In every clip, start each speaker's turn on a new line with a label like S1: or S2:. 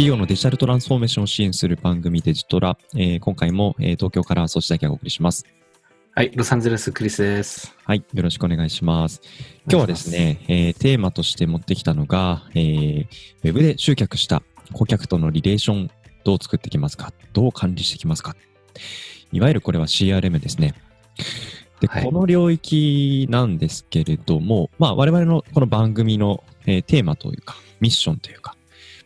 S1: 企業のデジタルトランスフォーメーションを支援する番組デジトラ、えー今回も、えー東京から総知だけがお送りします。
S2: はい、ロサンゼルス、クリスです。
S1: はい、よろしくお願いします。今日はですね、えーテーマとして持ってきたのが、えーウェブで集客した顧客とのリレーション、どう作っていきますか？どう管理していきますか？いわゆるこれは CRM ですね。で、
S2: はい。
S1: この領域なんですけれども、まあ我々のこの番組の、えーテーマというか、ミッションというか、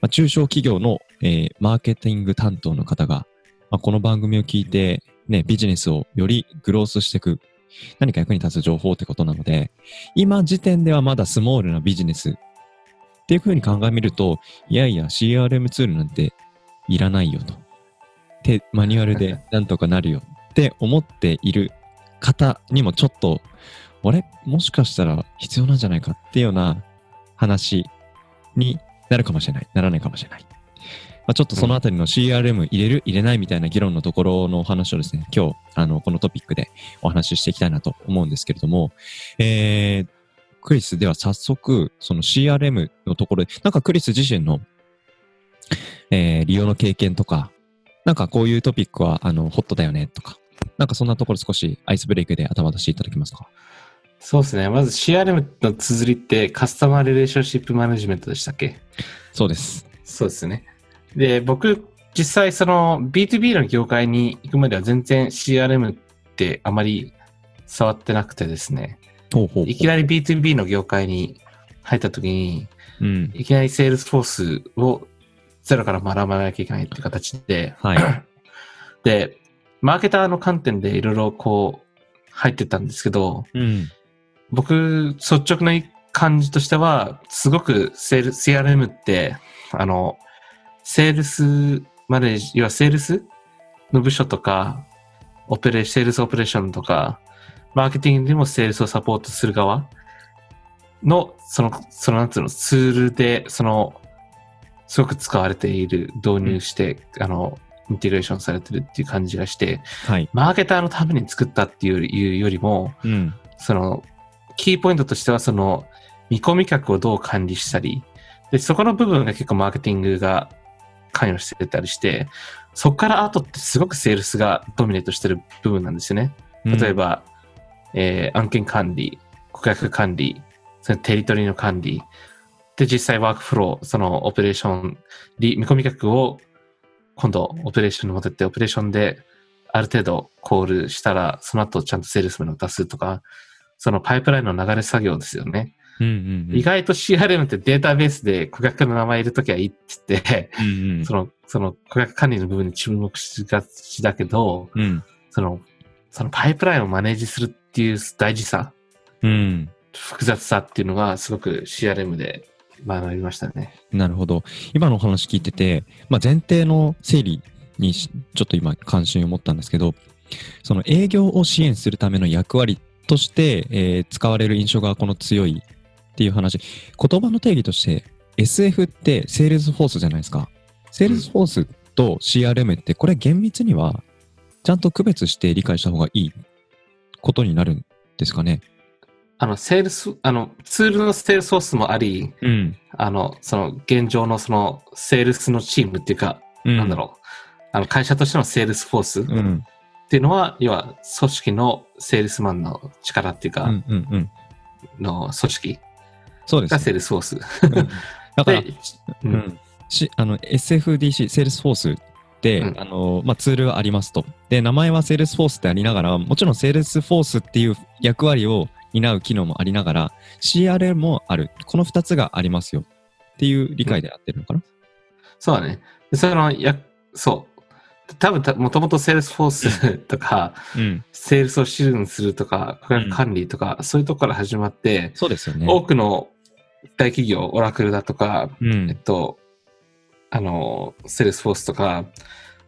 S1: まあ、中小企業の、えーマーケティング担当の方が、まあ、この番組を聞いて、ね、ビジネスをよりグロースしていく、何か役に立つ情報ってことなので、今時点ではまだスモールなビジネスっていうふうに考えみると、いやいや CRM ツールなんていらないよと。で、マニュアルで なんとかなるよって思っている方にもちょっと、あれ？もしかしたら必要なんじゃないかっていうような話になるかもしれない。ならないかもしれない。まあ、ちょっとそのあたりの CRM 入れる入れないみたいな議論のところのお話をですね、今日、あの、このトピックでお話ししていきたいなと思うんですけれども、えー、クリスでは早速、その CRM のところで、なんかクリス自身の、えー、利用の経験とか、なんかこういうトピックは、あの、ホットだよねとか、なんかそんなところ少しアイスブレイクで頭出していただけますか？
S2: そうですね。まず CRM の綴りってカスタマーレレーションシップマネジ ment でしたっけ？
S1: そうです。
S2: そうですね。で、僕、実際その B2B の業界に行くまでは全然 CRM ってあまり触ってなくてですね。
S1: ほうほう。
S2: いきなり B2B の業界に入った時に、
S1: うん。
S2: いきなりセールスフォースをゼロから学ばなきゃいけないっていう形で、
S1: はい。
S2: で、マーケターの観点でいろいろこう入ってったんですけど、
S1: うん。
S2: 僕、率直な感じとしては、すごくセール CRM って、あの、 sales manage、要はセールスの部署とか、オペレーシ sales operation とか、マーケティングでもセールスをサポートする側の、その、そのなんつうの、ツールで、その、すごく使われている、導入して、あの、インテグレーションされてるっていう感じがして、
S1: はい。
S2: マーケターのために作ったっていうよりも、
S1: うん。
S2: その、キーポイントとしては、その、見込み客をどう管理したり、で、そこの部分が結構マーケティングが関与してたりして、そこから後ってすごくセールスがドミネートしてる部分なんですよね。例えば、えー案件管理、顧客管理、そのテリトリーの管理、で、実際ワークフロー、そのオペレーション、リ見込み客を今度オペレーションに持ってって、オペレーションである程度コールしたら、その後ちゃんとセールスメンを出すとか、そのパイプラインの流れ作業ですよね。
S1: うんうんうん。
S2: 意外と CRM ってデータベースで顧客の名前入れときゃいいって言って、
S1: うんうん。
S2: その、その顧客管理の部分に注目しがちだけど、
S1: うん。
S2: その、その pipeline を manage するっていう大事さ、
S1: うん。
S2: 複雑さっていうのがすごく CRM で学びましたね。
S1: なるほど。今のお話聞いてて、まあ、前提の整理にちょっと今関心を持ったんですけど、その営業を支援するための役割として、えー使われる印象がこの強いっていう話。言葉の定義として SF ってセールスフォースじゃないですか。セールスフォースと CRM ってこれ厳密にはちゃんと区別して理解した方がいいことになるんですかね。
S2: あの、セールス、あの、ツールのセールスフォースもあり、
S1: うん。
S2: あの、その現状のそのセールスのチームっていうか、なんだろう。あの、会社としてのセールスフォースっ
S1: うん。
S2: ていうのは、要は組織のセールスマンの力っていうか、
S1: うんうんうん。
S2: の組織
S1: そうですね、
S2: がセールスフォース。
S1: うんだから
S2: で、う
S1: うんん、しあの SFDC、セールスフォースって、
S2: うん
S1: あのまあ、ツールがありますと。で、名前はセールスフォースってありながら、もちろんセールスフォースっていう役割を担う機能もありながら、CRM もある。この2つがありますよっていう理解で合ってるのかな、
S2: そうだね。でその、や、そう。多分た、もともとセールスフォースとか、
S1: うん、
S2: セールスを支援するとか、顧客管理とか、そういうとこから始まって、
S1: そうですよね。
S2: 多くの大企業、オラクルだとか、
S1: う
S2: えっ
S1: ん、
S2: と、あの、セールスフォースとか、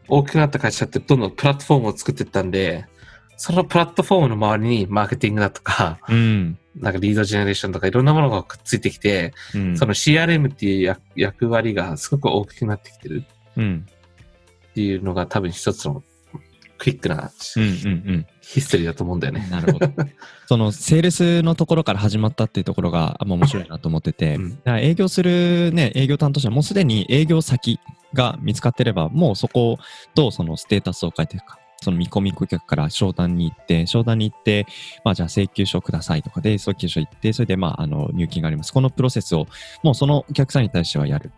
S2: 大きくなった会社ってどんどんプラットフォームを作っていったんで、そのプラットフォームの周りにマーケティングだとか、
S1: うん、
S2: なんかリードジェネレーションとかいろんなものがくっついてきて、
S1: うん、
S2: その CRM っていう役役割がすごく大きくなってきてる。
S1: うん、
S2: っていうのが多分一つのクイックな
S1: うんうん
S2: ヒストリーだと思うんだよ
S1: うん。
S2: ね。
S1: なるほど。そのセールスのところから始まったっていうところがあんま面白いなと思ってて、
S2: うん
S1: 営業するね、営業担当者はもうすでに営業先が見つかってれば、もうそことそのステータスを変えていくか。その見込み顧客から商談に行って、商談に行って、まあじゃあ請求書くださいとかで、請求書行って、それでまああの入金があります。このプロセスをもうそのお客さんに対してはやる。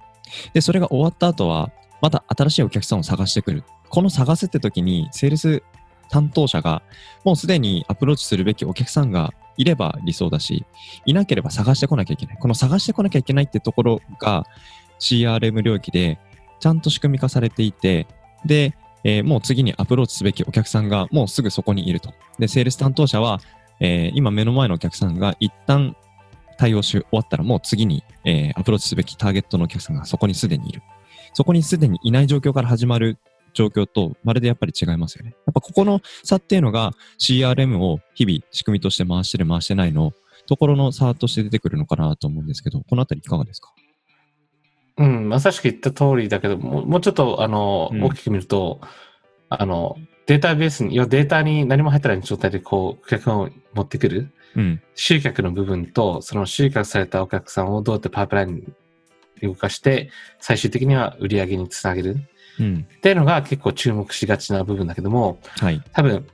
S1: で、それが終わった後は、また新しいお客さんを探してくる。この探すって時に、セールス担当者がもうすでにアプローチするべきお客さんがいれば理想だし、いなければ探してこなきゃいけない。この探してこなきゃいけないってところが CRM 領域でちゃんと仕組み化されていて、で、えーもう次にアプローチすべきお客さんがもうすぐそこにいると。で、セールス担当者は、えー今目の前のお客さんが一旦対応し終わったらもう次に、えーアプローチすべきターゲットのお客さんがそこにすでにいる。そこにすでにいない状況から始まる状況とまるでやっぱり違いますよね。やっぱここの差っていうのが CRM を日々仕組みとして回してる回してないのところの差として出てくるのかなと思うんですけど、このあたりいかがですか？
S2: うん、まさしく言った通りだけど、もうもうちょっと、あの、
S1: うん
S2: 大きく見ると、あの、データベースに、要はデータに何も入ってない状態で、こう、顧客を持ってくる、
S1: うん。
S2: 集客の部分と、その集客されたお客さんをどうやってパイプラインに動かして、最終的には売り上げにつなげる
S1: うん。
S2: っていうのが結構注目しがちな部分だけども、
S1: はい。
S2: 多分、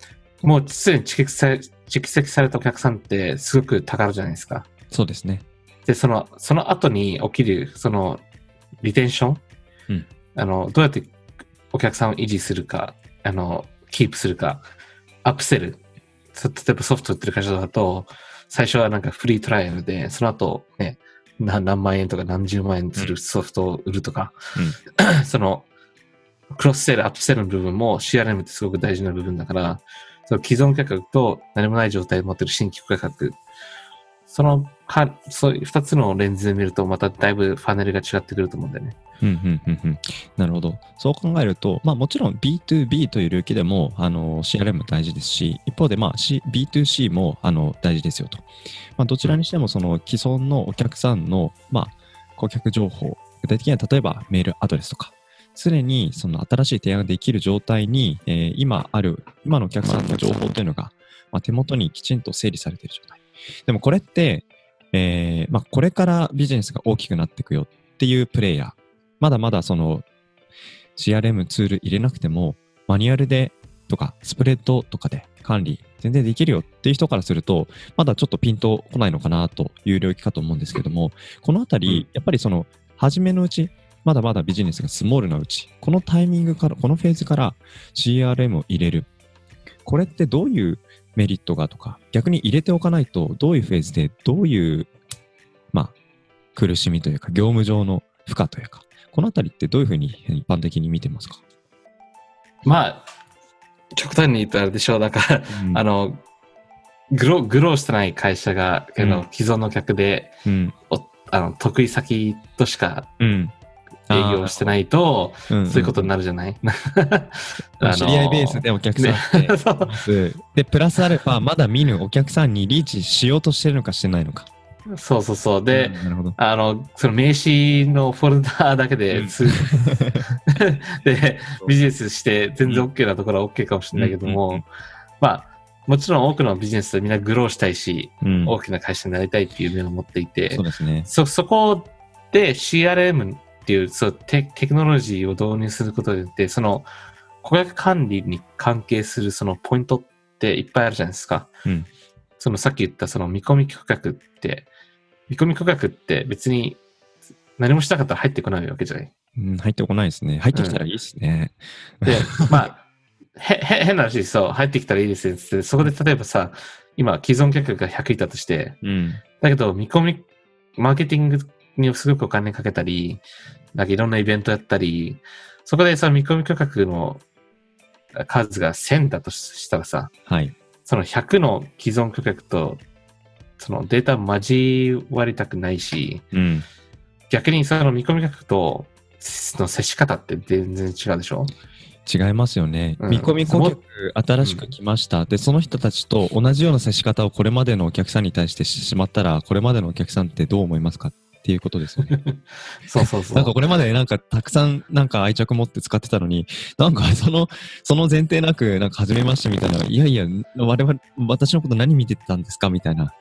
S2: もうすでに蓄積され蓄積されたお客さんってすごくたかるじゃないですか。
S1: そうですね。
S2: で、その、その後に起きる、その、リテンション、
S1: うん。
S2: あの、どうやってお客さんを維持するか、あの、キープするか、アップセル。そ例えばソフト売ってる会社だと、最初はなんかフリートライアルで、その後ね、な何万円とか何十万円するソフトを売るとか、その、クロスセール、アップセールの部分も CRM ってすごく大事な部分だから、その既存顧客と何もない状態で持ってる新規顧客、そのか、そういう二つのレンズで見ると、まただいぶファネルが違ってくると思うんだよね。
S1: うんうんうんうん。なるほど。そう考えると、まあもちろん B2B という領域でも、あの、CRM 大事ですし、一方でまあ、C、B2C も、あの、大事ですよと。まあどちらにしても、その既存のお客さんの、まあ、顧客情報、具体的には例えばメールアドレスとか、常にその新しい提案ができる状態に、えー今ある、今のお客さんの情報というのが、まあ、手元にきちんと整理されている状態。でもこれって、えーまあ、これからビジネスが大きくなっていくよっていうプレイヤー、まだまだその CRM ツール入れなくても、マニュアルでとか、スプレッドとかで管理全然できるよっていう人からすると、まだちょっとピンとこないのかなという領域かと思うんですけども、このあたり、やっぱりその、初めのうち、まだまだビジネスがスモールなうち、このタイミングから、このフェーズから CRM を入れる。これってどういうメリットがとか、逆に入れておかないと、どういうフェーズで、どういう、まあ、苦しみというか、業務上の負荷というか、このあたりってどういうふうに一般的に見てますか、
S2: まあ、極端に言うとあれでしょう、だから、
S1: うん
S2: あの、グロー、グローしてない会社が、あの
S1: うん
S2: 既存の客で、
S1: うん。
S2: おあの得意先としか
S1: うん。
S2: 営業してないと、
S1: うん
S2: そういうことになるじゃない、あの
S1: 知り合いベースでお客さんって
S2: ね
S1: で、プラスアルファ、まだ見ぬお客さんにリーチしようとしてるのかしてないのか。
S2: そうそうそう。で、
S1: うん。
S2: あの、その名刺のフォルダーだけで、
S1: うん
S2: すで、ビジネスして全然 OK なところは OK かもしれないけども、
S1: うんうん
S2: まあ、もちろん多くのビジネスでみんなグローしたいし、
S1: うん
S2: 大きな会社になりたいっていう夢を持っていて、
S1: そうですね。
S2: そ、そこで CRM っていうそうテテクノロジーを導入することによって、その顧客管理に関係するそのポイントっていっぱいあるじゃないですか。
S1: うん
S2: そのさっき言ったその見込み顧客って、見込み顧客って別に何もしなかったら入ってこないわけじゃない。
S1: うん、入ってこないですね。入ってきたらいいですね。
S2: で、まあ、へ、へ、変な話そう、入ってきたらいいですよって、そこで例えばさ、今既存顧客が100いたとして、
S1: うん。
S2: だけど見込み、マーケティングにすごくお金かけたり、なんかいろんなイベントやったり、そこでさ、見込み顧客の数が1000だとしたらさ、
S1: はい。
S2: その100の既存顧客と、そのデータ交わりたくないし、
S1: うん。
S2: 逆にその見込み顧客との接し方って全然違うでしょ？
S1: 違いますよね。
S2: うん
S1: 見込み顧客、新しく来ました。で、その人たちと同じような接し方をこれまでのお客さんに対してしてしまったら、これまでのお客さんってどう思いますか？っていうことですよね。
S2: そうそうそう。
S1: なんかこれまでなんかたくさんなんか愛着持って使ってたのに、なんかその、その前提なく、なんか初めましてみたいな、いやいや、我々、私のこと何見てたんですか？みたいな、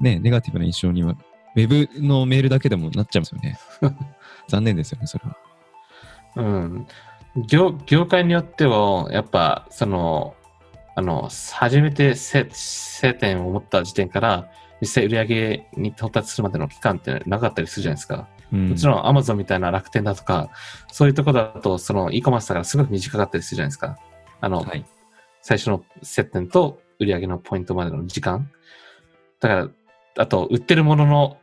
S1: ね、ネガティブな印象には、ウェブのメールだけでもなっちゃいますよね。残念ですよね、それは。
S2: うん。業業界によっては、やっぱ、その、あの、初めて接接点を持った時点から、実際売り上げに到達するまでの期間ってなかったりするじゃないですか。
S1: うん、
S2: もちろん Amazon みたいな楽天だとか、そういうところだと、その e コマースだからすごく短かったりするじゃないですか。あの、
S1: はい。
S2: 最初の接点と売り上げのポイントまでの時間。だから、あと、売ってるものの、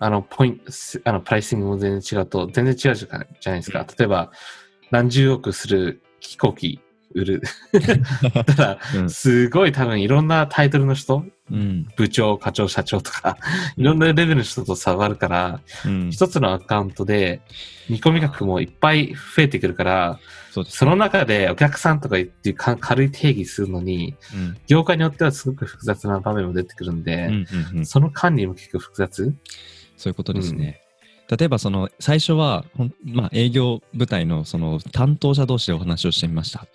S2: あの、ポイント、あの、プライシングも全然違うと、全然違うじゃないですか。例えば、何十億する飛行機売る。ただ、
S1: うん
S2: すごい多分いろんなタイトルの人、
S1: うん。
S2: 部長、課長、社長とか、いろんなレベルの人と差があるから、
S1: うん。
S2: 一つのアカウントで見込み額もいっぱい増えてくるから、
S1: そ。
S2: その中でお客さんとかっていうか軽い定義するのに、
S1: うん。
S2: 業界によってはすごく複雑な場面も出てくるんで。その管理も結構複雑？
S1: そういうことですね。例えばその最初は、まあ、営業部隊のその担当者同士でお話をしてみました。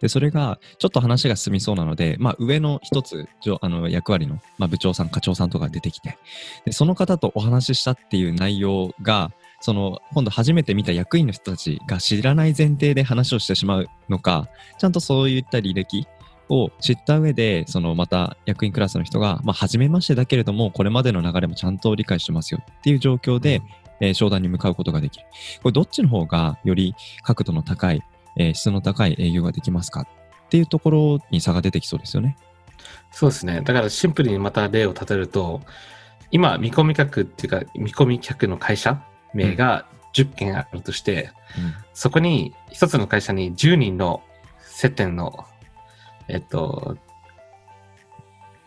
S1: でそれがちょっと話が進みそうなので、まあ、上の一つあの役割の、まあ、部長さん課長さんとか出てきてでその方とお話ししたっていう内容がその今度初めて見た役員の人たちが知らない前提で話をしてしまうのかちゃんとそういった履歴を知った上で、そのまた役員クラスの人が、まあ、初めましてだけれども、これまでの流れもちゃんと理解してますよっていう状況で、えー商談に向かうことができる。これどっちの方がより角度の高い、えー質の高い営業ができますか？っていうところに差が出てきそうですよね。
S2: そうですね。だからシンプルにまた例を立てると、今、見込み客っていうか、見込み客の会社名が10件あるとして、そこに一つの会社に10人の接点の、えっと、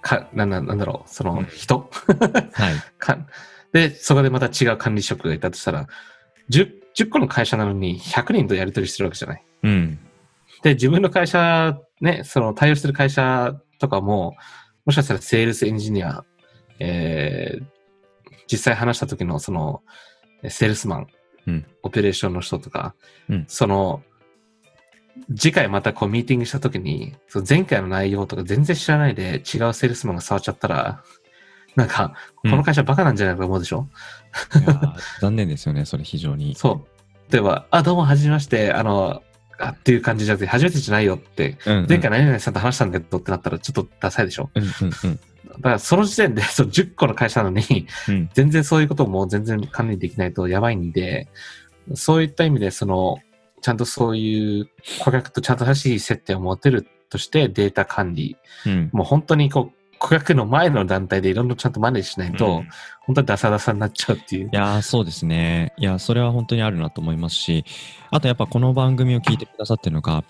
S2: か、なんだなんだろう、その人、
S1: はい。
S2: かで、そこでまた違う管理職がいたとしたら、10, 10個の会社なのに100人とやり取りしてるわけじゃない。
S1: うん。
S2: で、自分の会社、ね、その対応してる会社とかも、もしかしたらセールスエンジニア、えー、実際話した時のその、セールスマン、
S1: うん
S2: オペレーションの人とか、
S1: うん
S2: その、次回またこうミーティングした時に、その前回の内容とか全然知らないで違うセールスマンが触っちゃったら、なんか、この会社バカなんじゃないかと思うでしょ、
S1: いやー残念ですよね、それ非常に。
S2: そう。例えば、あ、どうも、はじめまして、あの、あっていう感じじゃなくて、初めてじゃないよって、
S1: うんうん。
S2: 前回何々さんと話したんだけどってなったらちょっとダサいでしょ？
S1: うんうんうん。
S2: だからその時点でその10個の会社なのに、
S1: うん。
S2: 全然そういうことも全然管理できないとやばいんで、そういった意味で、その、ちゃんとそういう顧客とちゃんと正しい接点を持てるとしてデータ管理、
S1: うん。
S2: もう本当にこう、顧客の前の団体でいろんなちゃんとマネージしないと、
S1: うん
S2: 本当にダサダサになっちゃうっていう
S1: い。やーそうですね。いや、それは本当にあるなと思いますし、あとやっぱこの番組を聞いてくださってるのが、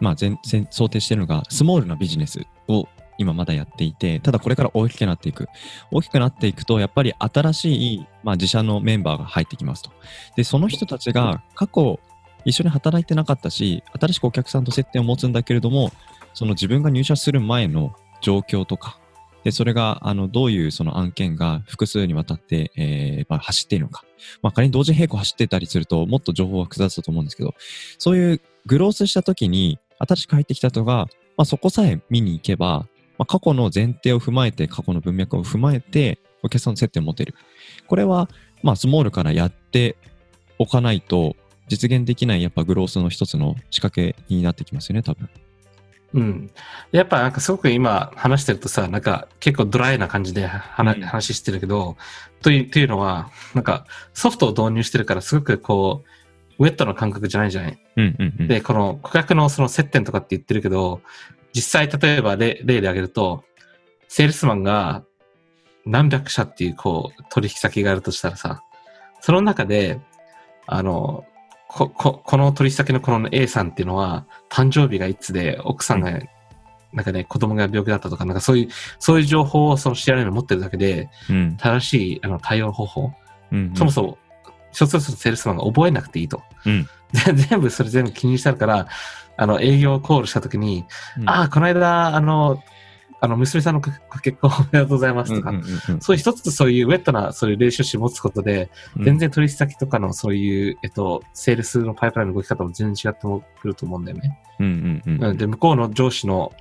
S1: まあ全然想定してるのが、スモールなビジネスを今まだやっていて、ただこれから大きくなっていく。大きくなっていくと、やっぱり新しい、まあ、自社のメンバーが入ってきますと。で、その人たちが過去一緒に働いてなかったし、新しくお客さんと接点を持つんだけれども、その自分が入社する前の状況とか、で、それが、あの、どういうその案件が複数にわたって、えーまあ、走っているのか。まあ、仮に同時並行走ってたりすると、もっと情報は複雑だと思うんですけど、そういうグロースした時に、新しく入ってきた人が、まあ、そこさえ見に行けば、まあ、過去の前提を踏まえて、過去の文脈を踏まえて、お客さんの接点を持てる。これは、まあ、スモールからやっておかないと、実現できない、やっぱグロースの一つの仕掛けになってきますよね、多分。
S2: うん。やっぱなんかすごく今話してるとさ、なんか結構ドライな感じで話,、
S1: うん
S2: 話してるけど、という、というのは、なんかソフトを導入してるからすごくこう、ウェットな感覚じゃないじゃない？
S1: うんうんうん。
S2: で、この顧客のその接点とかって言ってるけど、実際例えば例例で挙げると、セールスマンが何百社っていうこう取引先があるとしたらさ、その中で、あの、こ、こ、この取引先のこの A さんっていうのは、誕生日がいつで、奥さんが、なんかね、子供が病気だったとか、なんかそういう、そういう情報をその CRM に持ってるだけで、
S1: うん。
S2: 正しいあの対応方法、
S1: うんうん。
S2: そもそも、一つずつセールスマンが覚えなくていいと。
S1: うん。
S2: で全部それ全部気にしてあるから、あの、営業コールしたときに、
S1: うん。
S2: ああ、この間、あの、あの、娘さんのご結婚おめでとうございますとか、
S1: うんうんうんうん
S2: そういう一つそういうウェットな、そういうレーションシ持つことで、
S1: うん
S2: 全然取引先とかのそういう、えっと、セールスのパイプラインの動き方も全然違ってくると思うんだよね。
S1: うんうんうん
S2: なので、向こうの上司の、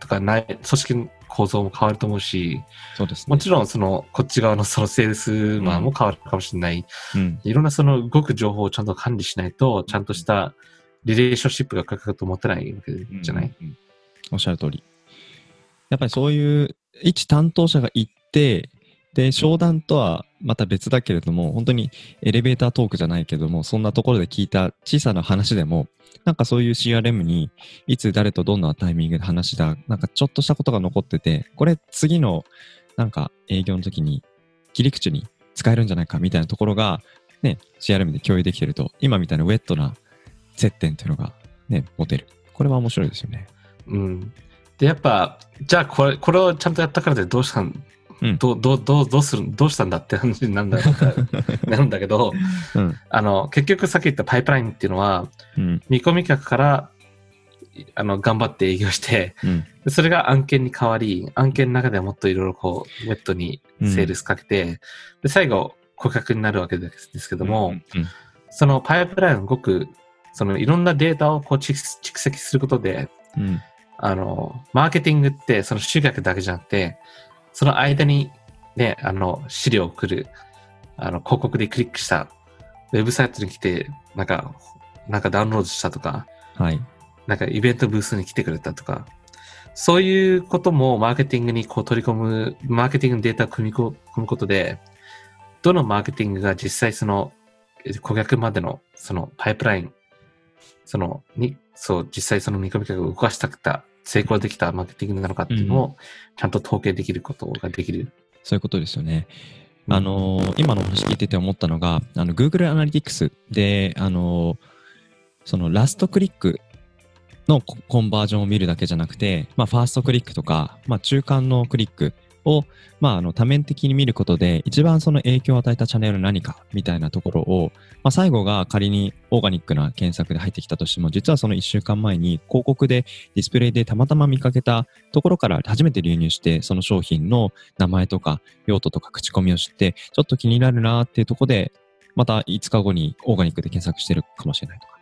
S2: とかない、組織の構造も変わると思うし、
S1: そうですね。
S2: もちろんその、こっち側のそのセールスマンも変わるかもしれない。
S1: うん
S2: いろんなその動く情報をちゃんと管理しないと、ちゃんとしたリレーションシップが書くと思ってないわけじゃない？
S1: うんうんうんおっしゃる通り。やっぱりそういう一担当者が行って、で、商談とはまた別だけれども、本当にエレベータートークじゃないけども、そんなところで聞いた小さな話でも、なんかそういう CRM にいつ誰とどんなタイミングで話した、なんかちょっとしたことが残ってて、これ次のなんか営業の時に切り口に使えるんじゃないかみたいなところが、ね、CRM で共有できてると、今みたいなウェットな接点っていうのがね、持てる。これは面白いですよね。
S2: うん。で、やっぱ、じゃあこれ、これをちゃんとやったからでどうしたん、
S1: うん
S2: どう、どう、どう、どうする、どうしたんだって話になるんだ なるんだけど、
S1: うん。
S2: あの、結局さっき言ったパイプラインっていうのは、
S1: うん。
S2: 見込み客から、あの、頑張って営業して、
S1: うん。
S2: でそれが案件に変わり、案件の中ではもっといろいろこう、ウェットにセールスかけて、で、最後、顧客になるわけですけども、
S1: うん
S2: そのパイプラインを動く、そのいろんなデータをこう蓄蓄積することで、
S1: うん。
S2: あの、マーケティングってその集客だけじゃなくて、その間にね、あの、資料を送る、あの、広告でクリックした、ウェブサイトに来て、なんか、なんかダウンロードしたとか、
S1: はい。
S2: なんかイベントブースに来てくれたとか、そういうこともマーケティングにこう取り込む、マーケティングのデータを組み込むことで、どのマーケティングが実際そのえ顧客までのそのパイプライン、そのに、そう、実際その見込み客を動かしたくた、成功できたマーケティングなのかっていうのをちゃんと統計できることができる。
S1: そういうことですよね。あのー今のお話聞いてて思ったのが、あの Google Analytics で、あのーそのラストクリックのココンバージョンを見るだけじゃなくて、まあ、ファーストクリックとか、まあ、中間のクリックを、まあ、あの多面的に見ることで、一番その影響を与えたチャンネルは何かみたいなところを、まあ、最後が仮にオーガニックな検索で入ってきたとしても、実はその1週間前に広告でディスプレイでたまたま見かけたところから初めて流入して、その商品の名前とか用途とか口コミを知って、ちょっと気になるなっていうところで、また5日後にオーガニックで検索してるかもしれないとか。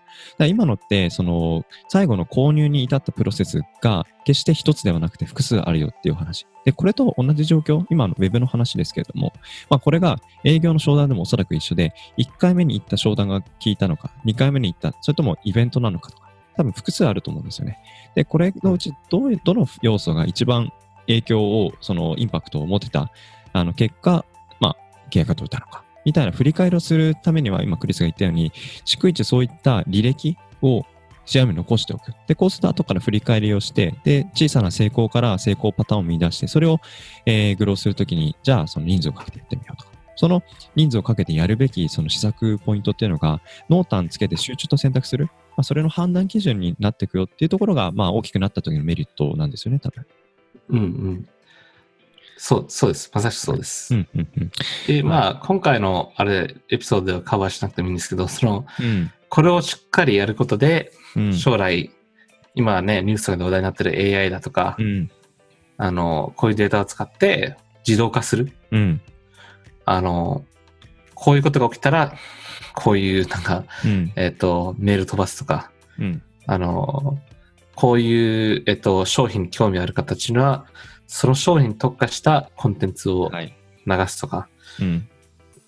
S1: 今のって、その、最後の購入に至ったプロセスが、決して一つではなくて複数あるよっていう話。で、これと同じ状況、今のウェブの話ですけれども、まあこれが営業の商談でもおそらく一緒で、1回目に行った商談が効いたのか、2回目に行った、それともイベントなのかとか、多分複数あると思うんですよね。で、これのうちど、どの要素が一番影響を、そのインパクトを持てた、あの、結果、まあ、契約が取れたのか、みたいな振り返りをするためには、今クリスが言ったように、逐一そういった履歴を CRM に残しておく。で、こうすると後から振り返りをして、で、小さな成功から成功パターンを見出して、それを、えーグローするときに、じゃあその人数をかけてやってみようとか。その人数をかけてやるべきその施策ポイントっていうのが、濃淡つけて集中と選択する。まあ、それの判断基準になっていくよっていうところが、まあ大きくなった時のメリットなんですよね、多分。
S2: うんうん。そう、そうです。まさしくそうです。
S1: うん、うん、うん。
S2: で、まあ、今回のあれ、エピソードではカバーしなくてもいいんですけど、その、
S1: うん。
S2: これをしっかりやることで、
S1: うん。
S2: 将来、今はね、ニュースとかで話題になってる AI だとか、
S1: うん。
S2: あの、こういうデータを使って自動化する。
S1: うん。
S2: あの、こういうことが起きたら、こういう、なんか、
S1: うん。
S2: えっ、と、メール飛ばすとか、
S1: うん。
S2: あの、こういう、えっ、と、商品に興味ある方たちには、その商品に特化したコンテンツを
S1: はい。
S2: 流すとか、
S1: うん。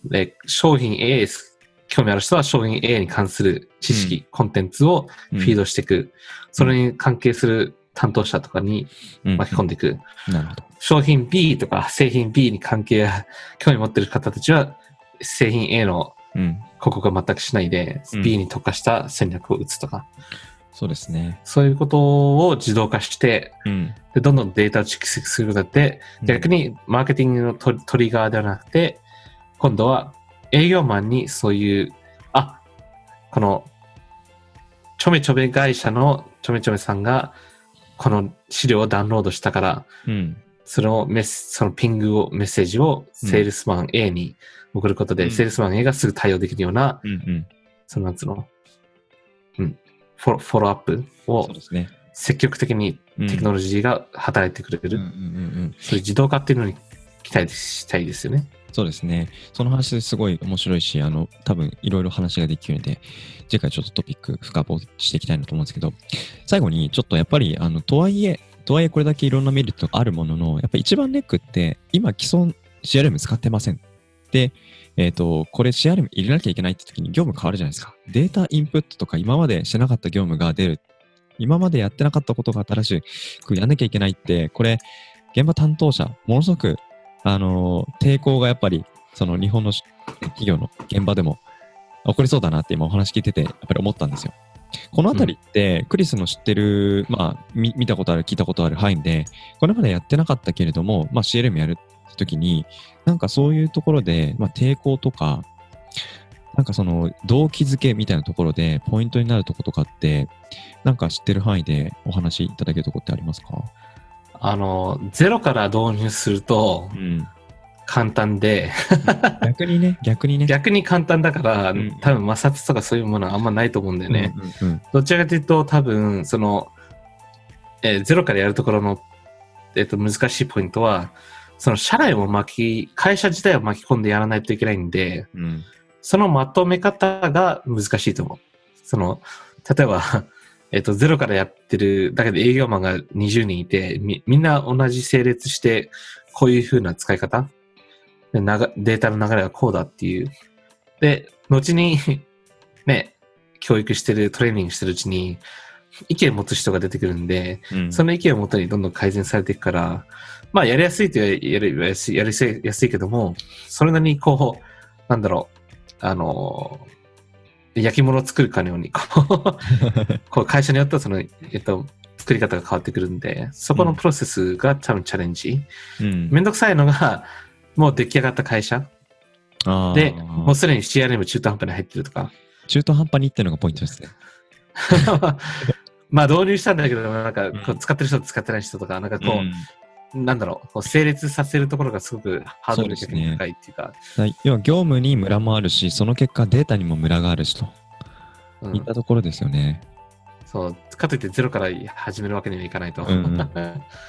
S2: で、商品 A です、興味ある人は商品 A に関する知識、コンテンツをフィードしていく。それに関係する担当者とかに
S1: うん
S2: 巻き込んでいく。
S1: なるほど。
S2: 商品 B とか製品 B に関係、興味持ってる方たちは、製品 A の
S1: うん。
S2: 広告は全くしないで、
S1: うん
S2: B に特化した戦略を打つとか、
S1: そうですね。
S2: そういうことを自動化して、
S1: うん。
S2: でどんどんデータを蓄積することで、逆にマーケティングのトリトリガーではなくて、今度は営業マンにそういう、あ、この、ちょめちょめ会社のちょめちょめさんが、この資料をダウンロードしたから、
S1: うん。
S2: そのメス、そのピングを、メッセージをセールスマン A に送ることで、
S1: うん
S2: セールスマン A がすぐ対応できるような、
S1: うん。うん。
S2: そのなんつうの、うん、フォロフォローアップを。積極的にテクノロジーが働いてくれる、そういう自動化っていうのに期待したいですよね。
S1: そうですね。その話すごい面白いし、あの、多分いろいろ話ができるので、次回ちょっとトピック深掘りしていきたいなと思うんですけど、最後にちょっとやっぱり、あの、とはいえ、とはいえこれだけいろんなメリットがあるものの、やっぱり一番ネックって、今既存 CRM 使ってません。で、えっ、と、これ CRM 入れなきゃいけないって時に業務変わるじゃないですか。データインプットとか今までしてなかった業務が出る。今までやってなかったことが新しくやんなきゃいけないって、これ、現場担当者、ものすごくあの抵抗がやっぱり、その日本の企業の現場でも起こりそうだなって今お話聞いてて、やっぱり思ったんですよ。このあたりって、クリスの知ってる、まあ、み見たことある、聞いたことある範囲で、これまでやってなかったけれども、まあ、CLM やるって時に、なんかそういうところで、まあ、抵抗とか、なんかその動機づけみたいなところでポイントになるところとかって、なんか知ってる範囲でお話しいただけるところってありますか？
S2: あの、ゼロから導入すると
S1: うん。
S2: 簡単で、
S1: 逆にね、逆にね。
S2: 逆に簡単だから、
S1: うん
S2: 多分摩擦とかそういうものはあんまないと思うんだよね。
S1: うんうん
S2: どちらかというと多分、その、えーゼロからやるところの、えっ、と、難しいポイントは、その社内を巻き、会社自体を巻き込んでやらないといけないんで、
S1: うん。
S2: そのまとめ方が難しいと思う。その、例えば、えっと、ゼロからやってる、だけど営業マンが20人いて、み、みんな同じ整列して、こういう風な使い方？でながデータの流れがこうだっていう。で、後に、ね、教育してる、トレーニングしてるうちに、意見を持つ人が出てくるんで、
S1: うん
S2: その意見をもとにどんどん改善されていくから、まあ、やりやすいとややりやすい、やりやすいけども、それなりにこう、なんだろう、あの、焼き物を作るかのように、こう、会社によってはその、えっと、作り方が変わってくるんで、そこのプロセスが多分チャレンジ。
S1: うん
S2: めんどくさいのが、もう出来上がった会社で、もうすでに CRM 中途半端に入ってるとか。
S1: 中途半端にっていうのがポイントですね。
S2: まあ導入したんだけど、なんか使ってる人と使ってない人とか、なんかこう、
S1: ん
S2: なんだろう、こう整列させるところがすごくハードルが高いっていうか、
S1: だ要は業務にムラもあるし、その結果データにもムラがあるしと
S2: うん。
S1: いったところですよね。
S2: そう、かといってゼロから始めるわけにはいかないと。
S1: うんうん。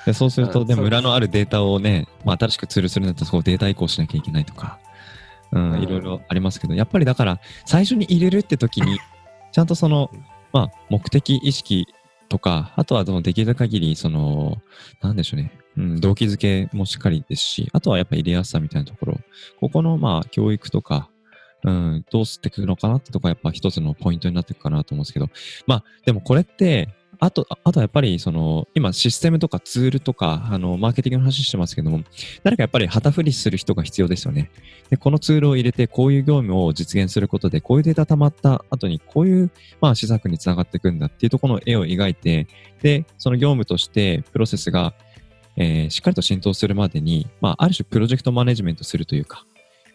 S1: でそうすると、で、ムラのあるデータをね、まあ、新しくツールするんだったら、そこデータ移行しなきゃいけないとか、うん、
S2: うん。
S1: いろいろありますけど、やっぱりだから、最初に入れるって時に、ちゃんとその、まあ、目的意識とか、あとはそのできる限り、その、なんでしょうね、うん、動機づけもしっかりですし、あとはやっぱ入れやすさみたいなところ、ここの、まあ、教育とか、うん、どうすってくるのかなってとこはやっぱ一つのポイントになっていくかなと思うんですけど、まあ、でもこれって、あと、あとはやっぱり、その、今システムとかツールとか、あの、マーケティングの話してますけども、誰かやっぱり旗振りする人が必要ですよね。で、このツールを入れて、こういう業務を実現することで、こういうデータ溜まった後に、こういう、まあ、施策につながっていくんだっていうところの絵を描いて、で、その業務として、プロセスが、えーしっかりと浸透するまでに、まあ、ある種プロジェクトマネジメントするというか、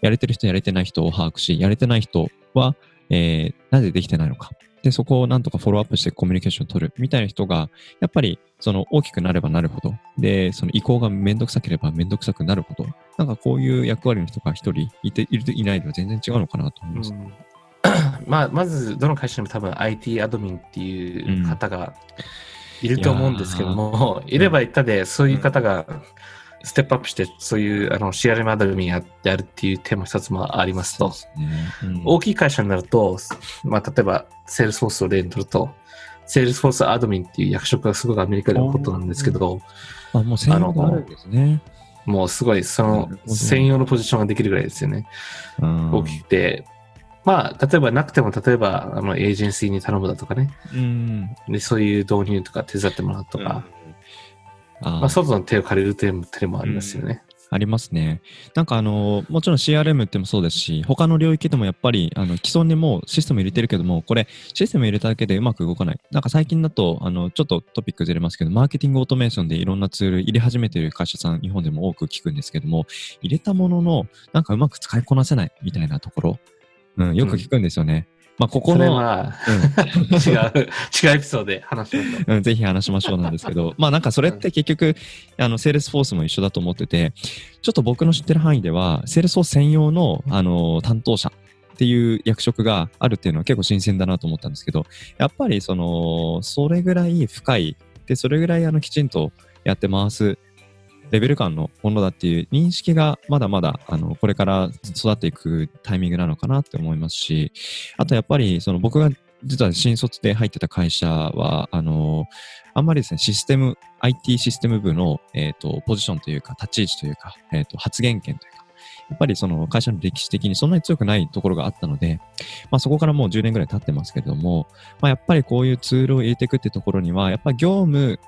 S1: やれてる人、やれてない人を把握し、やれてない人は、えーなぜできてないのか。で、そこをなんとかフォローアップしてコミュニケーションを取るみたいな人が、やっぱり、その大きくなればなるほど、で、その移行がめんどくさければめんどくさくなるほど、なんかこういう役割の人が一人いているといないでは全然違うのかなと思います。
S2: うん。まあ、まず、どの会社にも多分 IT アドミンっていう方がいると思うんですけども、いればいたで、そういう方がステップアップして、そういうあの CRM アドミンややるっていうテーマ一つもありますと。
S1: すね。うん
S2: 大きい会社になると、まあ、例えば、セールスフォースを例にとると、セールスフォースアドミンっていう役職がすごくアメリカではことなんですけど、
S1: あ、もう専用があるんですね。
S2: もうすごいその専用のポジションができるぐらいですよね。
S1: うん
S2: 大きくて。まあ、例えばなくても、例えば、あの、エージェンシーに頼むだとかね。
S1: うん。
S2: で、そういう導入とか手伝ってもらうとか、
S1: あー
S2: まあ、外の手を借りる手も手もありますよね。
S1: ありますね。なんかあの、もちろん CRM ってもそうですし、他の領域でもやっぱり、あの、既存にもうシステム入れてるけども、これ、システム入れただけでうまく動かない。なんか最近だと、あの、ちょっとトピックずれますけど、マーケティングオートメーションでいろんなツール入れ始めてる会社さん、日本でも多く聞くんですけども、入れたものの、なんかうまく使いこなせないみたいなところ、うん、よく聞くんですよね。まあ、ここの、
S2: は、
S1: うん。
S2: 違う、違うエピソードで話しましょう。
S1: うん、ぜひ話しましょうなんですけど、まあなんかそれって結局、あの、セールスフォースも一緒だと思ってて、ちょっと僕の知ってる範囲では、セールスフォース専用の、あの、担当者っていう役職があるっていうのは結構新鮮だなと思ったんですけど、やっぱりその、それぐらい深い、で、それぐらいあのきちんとやって回すレベル感のものだっていう認識がまだまだあのこれから育っていくタイミングなのかなって思いますし、あとやっぱりその僕が実は新卒で入ってた会社は、あの、あんまりですね、システム、IT システム部の、えっ、ー、と、ポジションというか、立ち位置というか、えっ、ー、と、発言権というか、やっぱりその会社の歴史的にそんなに強くないところがあったので、まあそこからもう10年ぐらい経ってますけれども、まあやっぱりこういうツールを入れていくってところには、やっぱ業務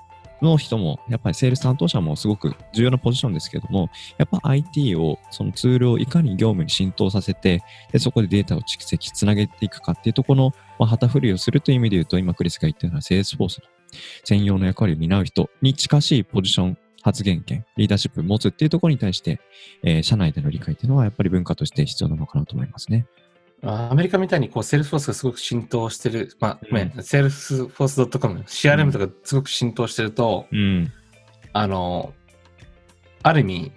S1: の人も、やっぱりセールス担当者もすごく重要なポジションですけども、やっぱ IT を、そのツールをいかに業務に浸透させて、でそこでデータを蓄積、つなげていくかっていうところの、まあ、旗振りをするという意味で言うと、今クリスが言ったようなセールスフォースの専用の役割を担う人に近しいポジション、発言権、リーダーシップを持つっていうところに対して、えー、社内での理解っていうのはやっぱり文化として必要なのかなと思いますね。
S2: アメリカみたいにこう、セールスフォースがすごく浸透してる、まあ、ごめん、セールスフォース .com、CRM とかすごく浸透してると、うん、あの、ある意味、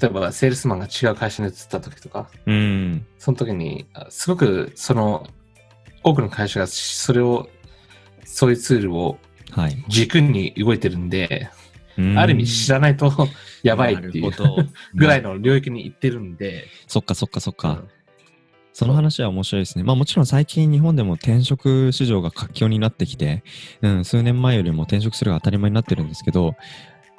S2: 例えばセールスマンが違う会社に移った時とか、うん、その時に、すごくその、多くの会社がそれを、そういうツールを軸に動いてるんで、はい、ある意味知らないとやばいっていう ぐらいの領域に行ってるんで。
S1: そっかそっかそっか。うんその話は面白いですね。まあもちろん最近日本でも転職市場が活況になってきて、うん、数年前よりも転職するが当たり前になってるんですけど、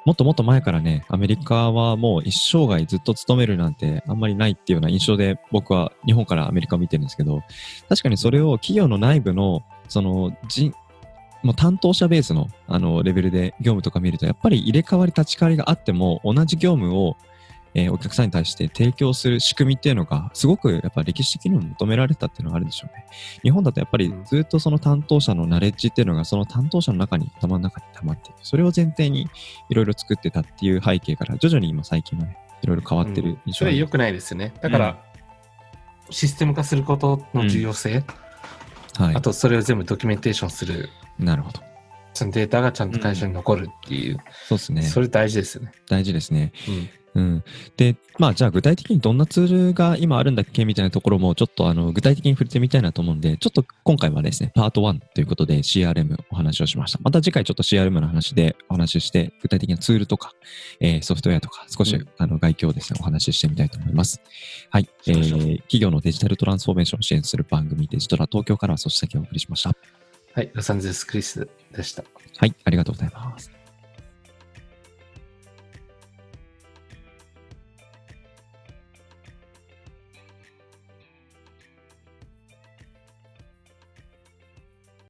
S1: もっともっと前からね、アメリカはもう一生涯ずっと勤めるなんてあんまりないっていうような印象で僕は日本からアメリカを見てるんですけど、確かにそれを企業の内部の、その人、もう担当者ベースのあのレベルで業務とか見ると、やっぱり入れ替わり立ち替わりがあっても同じ業務をえー、お客さんに対して提供する仕組みっていうのが、すごくやっぱ歴史的にも求められたっていうのがあるでしょうね。日本だとやっぱりずっとその担当者のナレッジっていうのが、その担当者の中に、頭の中に溜まっていく。それを前提にいろいろ作ってたっていう背景から、徐々に今最近はね、いろいろ変わってる
S2: 印象、うん、それ良くないですよね。だから、うん、システム化することの重要性、うん、はい、あとそれを全部ドキュメンテーションする。
S1: なるほど。
S2: そのデータがちゃんと会社に残るっていう。
S1: そうですね。
S2: それ大事ですよね。
S1: 大事ですね。うんうん、で、まあ、じゃあ具体的にどんなツールが今あるんだっけみたいなところもちょっとあの具体的に触れてみたいなと思うんで、ちょっと今回はですね、パート1ということで CRM お話をしました。また次回ちょっと CRM の話でお話しして、具体的なツールとか、えー、ソフトウェアとか少し、うん、あの概況をですね、お話ししてみたいと思います。はい、えー、企業のデジタルトランスフォーメーションを支援する番組デジトラ東京からはそし先をお送りしました。
S2: はい、ロサンゼルスクリスでした。
S1: はい、ありがとうございます。